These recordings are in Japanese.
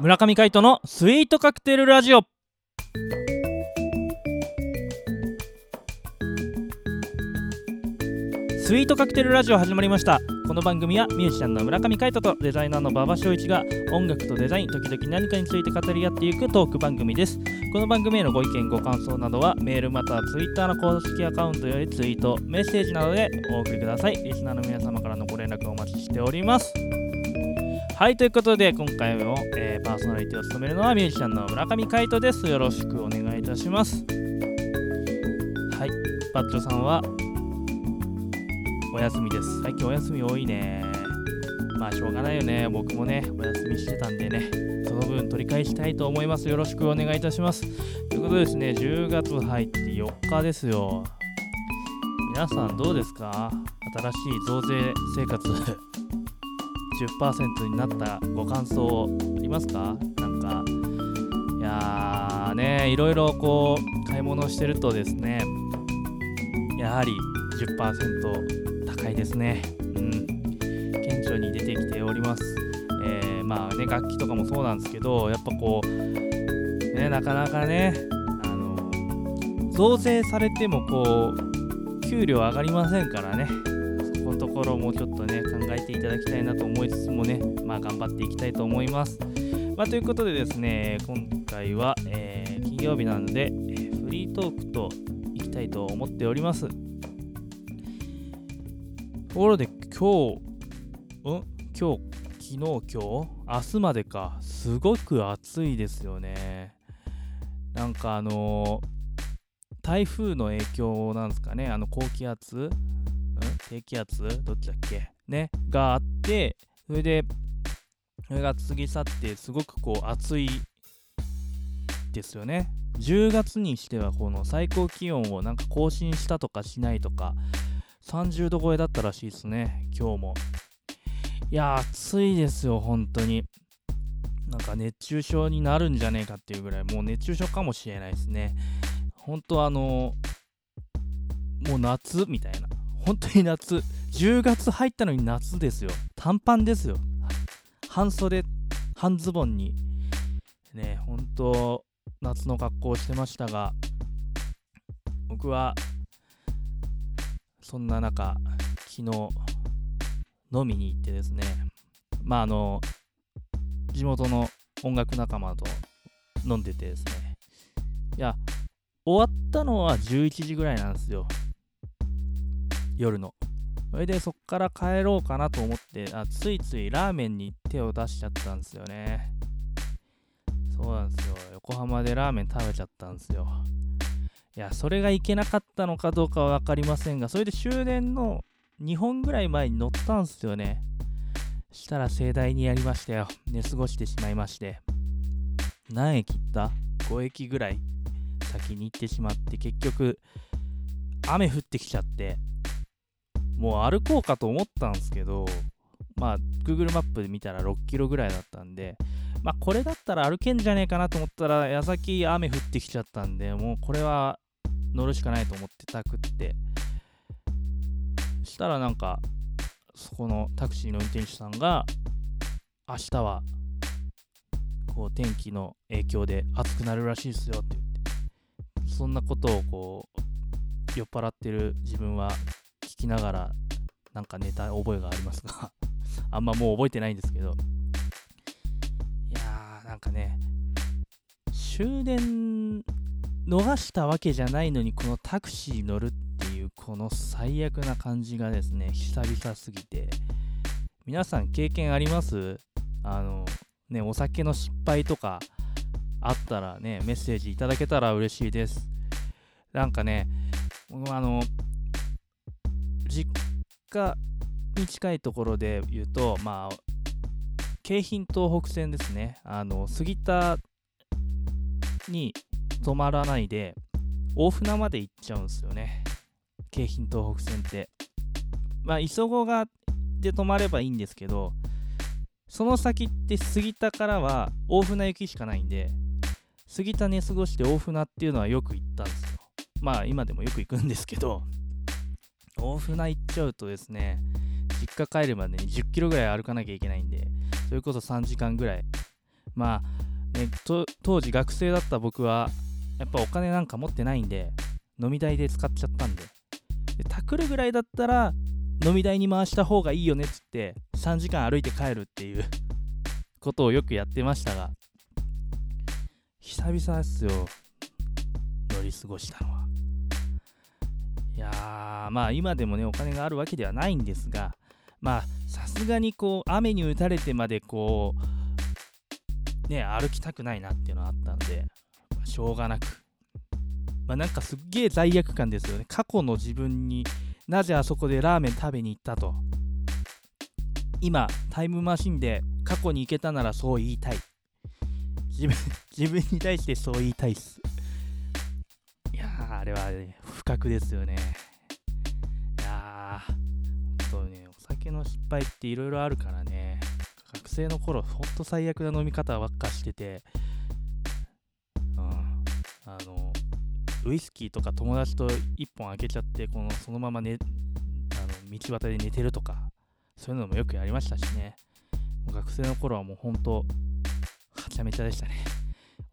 村上海人のスイートカクテルラジオ。スイートカクテルラジオ始まりました。この番組はミュージシャンの村上海人とデザイナーの馬場翔一が音楽とデザイン時々何かについて語り合っていくトーク番組です。この番組へのご意見ご感想などはメールまたはツイッターの公式アカウントよりツイートメッセージなどでお送りください。リスナーの皆様からのご連絡をお待ちしております。はいということで今回も、えーパーソナリティを務めるのはミュージシャンの村上海人です。よろしくお願いいたします。はいバッチョさんはお休みです。最近お休み多いね。まあしょうがないよね。僕もねお休みしてたんでね。その分取り返したいと思います。よろしくお願いいたします。ということでですね10月入って4日ですよ。皆さんどうですか？新しい増税生活。10%になったご感想ありますか？なんか。いやーねいろいろこう買い物してるとですねやはり10%いですね。うん。顕著に出てきております。えーまあね楽器とかもそうなんですけどやっぱこうねなかなかねあの増税されてもこう給料上がりませんからね。そこのところもちょっとね考えていただきたいなと思いつつもねまあ頑張っていきたいと思います。まあということでですね今回は、えー金曜日なので、えフリートークといきたいと思っております。ところで今日ん？今日昨日今日？明日までか。すごく暑いですよね。なんかあのー台風の影響なんですかね。あの高気圧？ん？低気圧？どっちだっけ？ね？があってそれでそれが過ぎ去ってすごくこう暑いですよね。10月にしてはこの最高気温をなんか更新したとかしないとか30度超えだったらしいですね今日も。いや暑いですよ本当に。なんか熱中症になるんじゃねえかっていうぐらいもう熱中症かもしれないですね。本当あのもう夏みたいな。本当に夏。10月入ったのに夏ですよ。短パンですよ。半袖半ズボンに。ね本当夏の格好をしてましたが僕はそんな中昨日飲みに行ってですねまああの地元の音楽仲間と飲んでてですね。いや終わったのは11時ぐらいなんですよ。夜の。それでそっから帰ろうかなと思ってあついついラーメンに手を出しちゃったんですよね。そうなんですよ。横浜でラーメン食べちゃったんですよ。いやそれがいけなかったのかどうかは分かりませんがそれで終電の2本ぐらい前に乗ったんすよね。したら盛大にやりましたよ。寝過ごしてしまいまして。何駅行った ?5 駅ぐらい先に行ってしまって結局雨降ってきちゃってもう歩こうかと思ったんすけどまあ Google マップで見たら6キロぐらいだったんでまあこれだったら歩けんじゃねえかなと思ったら矢先雨降ってきちゃったんでもうこれは乗るしかないと思ってたくって。したらなんかそこのタクシーの運転手さんが明日はこう天気の影響で暑くなるらしいですよって言って。そんなことをこう酔っ払ってる自分は聞きながらなんか寝た覚えがありますが。あんまもう覚えてないんですけど。なんかね終電逃したわけじゃないのにこのタクシー乗るっていうこの最悪な感じがですね久々すぎて。皆さん経験あります？あのねお酒の失敗とかあったらねメッセージいただけたら嬉しいです。なんかねあの実家に近いところで言うとまあ京浜東北線ですね。あの杉田に止まらないで大船まで行っちゃうんですよね。京浜東北線って。まあ磯子がで止まればいいんですけどその先って杉田からは大船行きしかないんで杉田寝過ごして大船っていうのはよく行ったんですよ。まあ今でもよく行くんですけど大船行っちゃうとですね実家帰るまでに10キロぐらい歩かなきゃいけないんでそれこそ3時間ぐらい。まあね当時学生だった僕はやっぱお金なんか持ってないんで飲み代で使っちゃったんで。でタクルぐらいだったら飲み代に回した方がいいよねっつって3時間歩いて帰るっていう ことをよくやってましたが。久々っすよ。乗り過ごしたのは。いやーまあ今でもねお金があるわけではないんですがまあさすがにこう雨に打たれてまでこうね歩きたくないなっていうのはあったんで、まあ、しょうがなく。まあなんかすっげえ罪悪感ですよね。過去の自分になぜあそこでラーメン食べに行ったと。今タイムマシンで過去に行けたならそう言いたい。自分 自分に対してそう言いたいっす。いやーあれは、ね、不覚ですよね。酒の失敗っていろいろあるからね。学生の頃ほんと最悪な飲み方ばっかしてて。うん。あのウイスキーとか友達と1本開けちゃってこのそのまま、ね、あの道端で寝てるとかそういうのもよくやりましたしね。学生の頃はもう本当はちゃめちゃでしたね。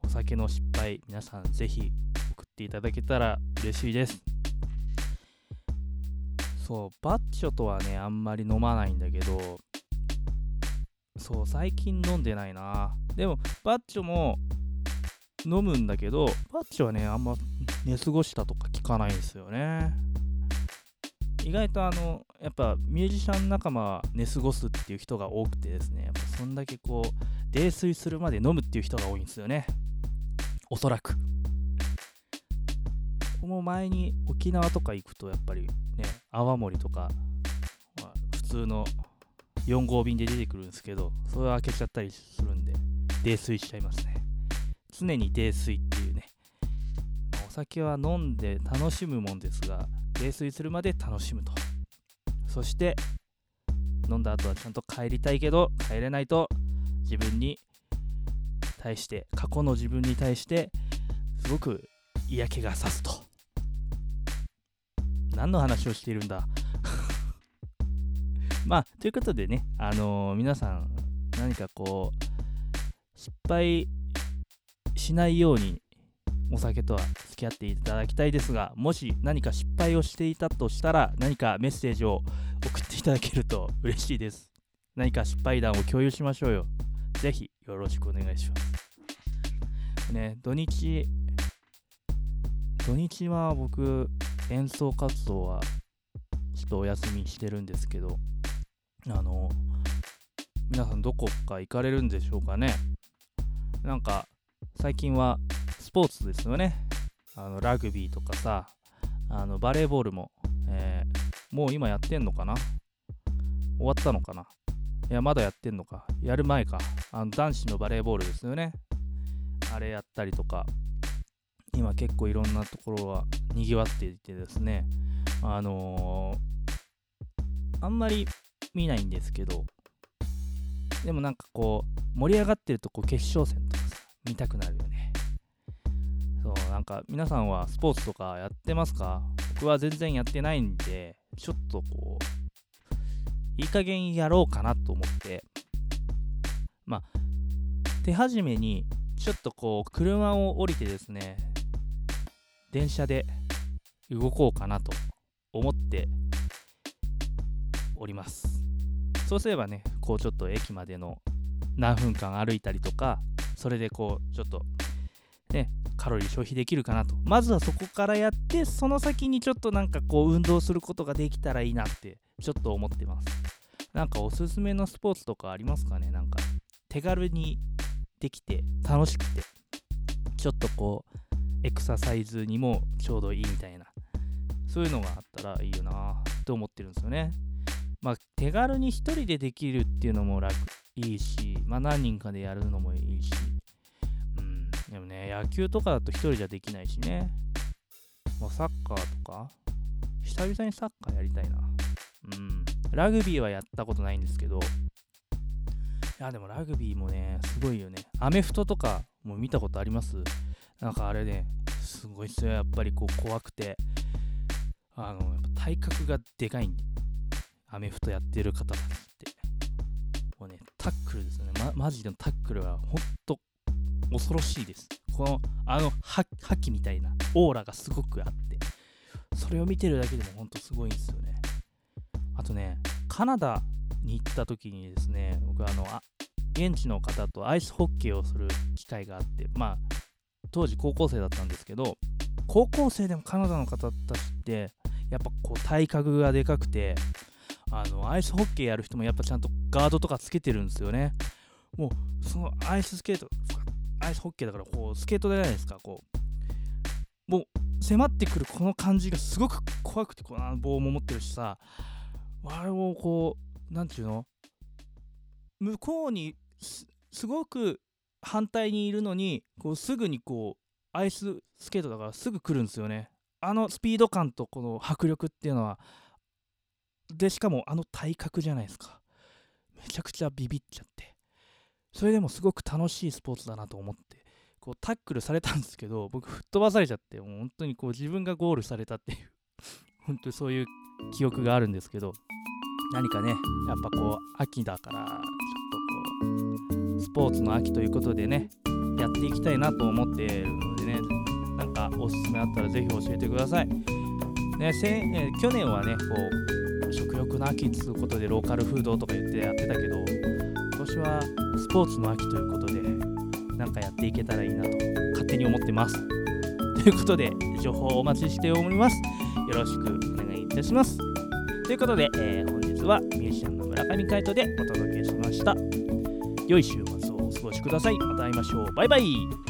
お酒の失敗皆さんぜひ送っていただけたら嬉しいです。そうバッチョとはねあんまり飲まないんだけどそう最近飲んでないな。でもバッチョも飲むんだけどバッチョはねあんま寝過ごしたとか聞かないんですよね。意外とあのやっぱミュージシャン仲間は寝過ごすっていう人が多くてですねやっぱそんだけこう泥酔するまで飲むっていう人が多いんですよね。おそらく。この前に沖縄とか行くとやっぱりね泡盛とか、まあ、普通の4号便で出てくるんですけどそれを開けちゃったりするんで泥酔しちゃいますね。常に泥酔っていうね、まあ、お酒は飲んで楽しむもんですが泥酔するまで楽しむと。そして飲んだ後はちゃんと帰りたいけど帰れないと自分に対して過去の自分に対してすごく嫌気がさすと。何の話をしているんだ。まあということでねあのー、皆さん何かこう失敗しないようにお酒とは付き合っていただきたいですがもし何か失敗をしていたとしたら何かメッセージを送っていただけると嬉しいです。何か失敗談を共有しましょうよ。ぜひよろしくお願いします。ね土日土日は僕演奏活動はちょっとお休みしてるんですけどあの皆さんどこか行かれるんでしょうかねなんか最近はスポーツですよね。あのラグビーとかさ、あのバレーボールも、えー、もう今やってんのかな？終わったのかな？いや、まだやってんのか。やる前か。あの男子のバレーボールですよね。あれやったりとか、今結構いろんなところは賑わっていてですね、あのー、あんまり見ないんですけど、でもなんかこう、盛り上がってるとこう決勝戦とかさ、見たくなるよね。そうなんか皆さんはスポーツとかやってますか？僕は全然やってないんでちょっとこういい加減やろうかなと思って。まあ手始めにちょっとこう車を降りてですね電車で動こうかなと思っております。そうすればねこうちょっと駅までの何分間歩いたりとかそれでこうちょっとねカロリー消費できるかなと。まずはそこからやってその先にちょっとなんかこう運動することができたらいいなってちょっと思ってます。なんかおすすめのスポーツとかありますかね？なんか手軽にできて楽しくて。ちょっとこうエクササイズにもちょうどいいみたいなそういうのがあったらいいよなって思ってるんですよねまあ手軽に1人でできるっていうのも楽いいしまあ何人かでやるのもいいしうんでもね、野球とかだと1人じゃできないしね。まあ、サッカーとか、久々にサッカーやりたいな。うん。ラグビーはやったことないんですけど、いや、でもラグビーもね、すごいよね。アメフトとかも見たことあります？なんかあれね、すごいっすよ。やっぱりこう怖くて、あの、やっぱ体格がでかいんでアメフトやってる方たちってもうねタックルですね、ま、マジでのタックルはほんと恐ろしいですこのあの覇気みたいなオーラがすごくあってそれを見てるだけでもほんとすごいんですよねあとねカナダに行った時にですね僕あのあ現地の方とアイスホッケーをする機会があってまあ当時高校生だったんですけど高校生でもカナダの方たちってやっぱこう体格がでかくてあのアイスホッケーやる人もやっぱちゃんとガードとかつけてるんですよね。もうそのアイススケートアイスホッケーだからこうスケートじゃないですかこう。もう迫ってくるこの感じがすごく怖くてこの棒も持ってるしさあれをこう何て言うの？向こうにすごく反対にいるのにこうすぐにこうアイススケートだからすぐ来るんですよね。あのスピード感とこの迫力っていうのはでしかもあの体格じゃないですか。めちゃくちゃビビっちゃって。それでもすごく楽しいスポーツだなと思ってこうタックルされたんですけど僕吹っ飛ばされちゃってもう本当にこう自分がゴールされたっていう本当にそういう記憶があるんですけど何かねやっぱこう秋だからちょっとこうスポーツの秋ということでねやっていきたいなと思っているのでねなんかおすすめあったらぜひ教えてください。ね、せえ去年はねこう食欲の秋っつうことでローカルフードとか言ってやってたけど今年はスポーツの秋ということでなんかやっていけたらいいなと勝手に思ってます。ということで情報をお待ちしております。よろしくお願いいたします。ということで、えー、本日はミュージシャンの村上海人でお届けしました。良い週末。お過ごしください。また会いましょう。バイバイ。